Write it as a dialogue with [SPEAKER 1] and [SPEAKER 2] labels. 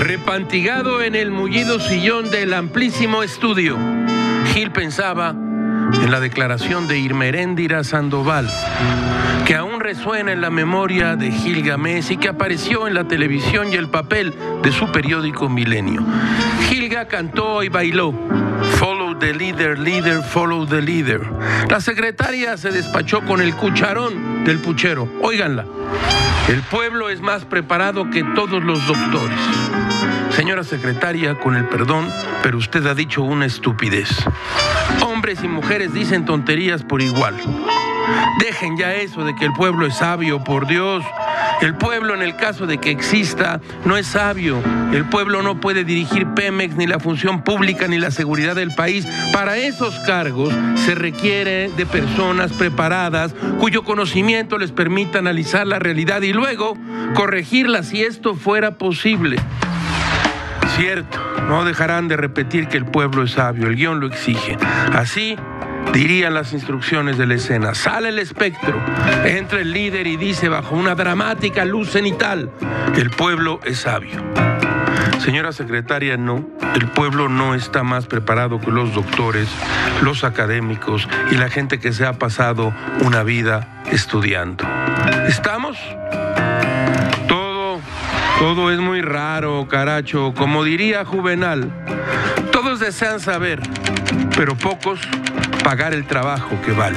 [SPEAKER 1] apantigado en el mullido sillón del amplísimo estudio. Gil pensaba en la declaración de Irmeréndira Sandoval, que aún resuena en la memoria de Gil Gamés y que apareció en la televisión y el papel de su periódico Milenio. Gilga cantó y bailó. Follow the leader, leader, follow the leader. La secretaria se despachó con el cucharón del puchero. Óiganla. El pueblo es más preparado que todos los doctores. Señora secretaria, con el perdón, pero usted ha dicho una estupidez. Hombres y mujeres dicen tonterías por igual. Dejen ya eso de que el pueblo es sabio, por Dios. El pueblo, en el caso de que exista, no es sabio. El pueblo no puede dirigir Pemex, ni la función pública, ni la seguridad del país. Para esos cargos se requiere de personas preparadas cuyo conocimiento les permita analizar la realidad y luego corregirla si esto fuera posible. Cierto, no dejarán de repetir que el pueblo es sabio, el guion lo exige. Así dirían las instrucciones de la escena. Sale el espectro, entra el líder y dice bajo una dramática luz cenital, el pueblo es sabio. Señora secretaria, no, el pueblo no está más preparado que los doctores, los académicos y la gente que se ha pasado una vida estudiando. ¿Estamos? Todo, es muy raro, caracho, como diría Juvenal. Todos desean saber, pero pocos pagar el trabajo que vale.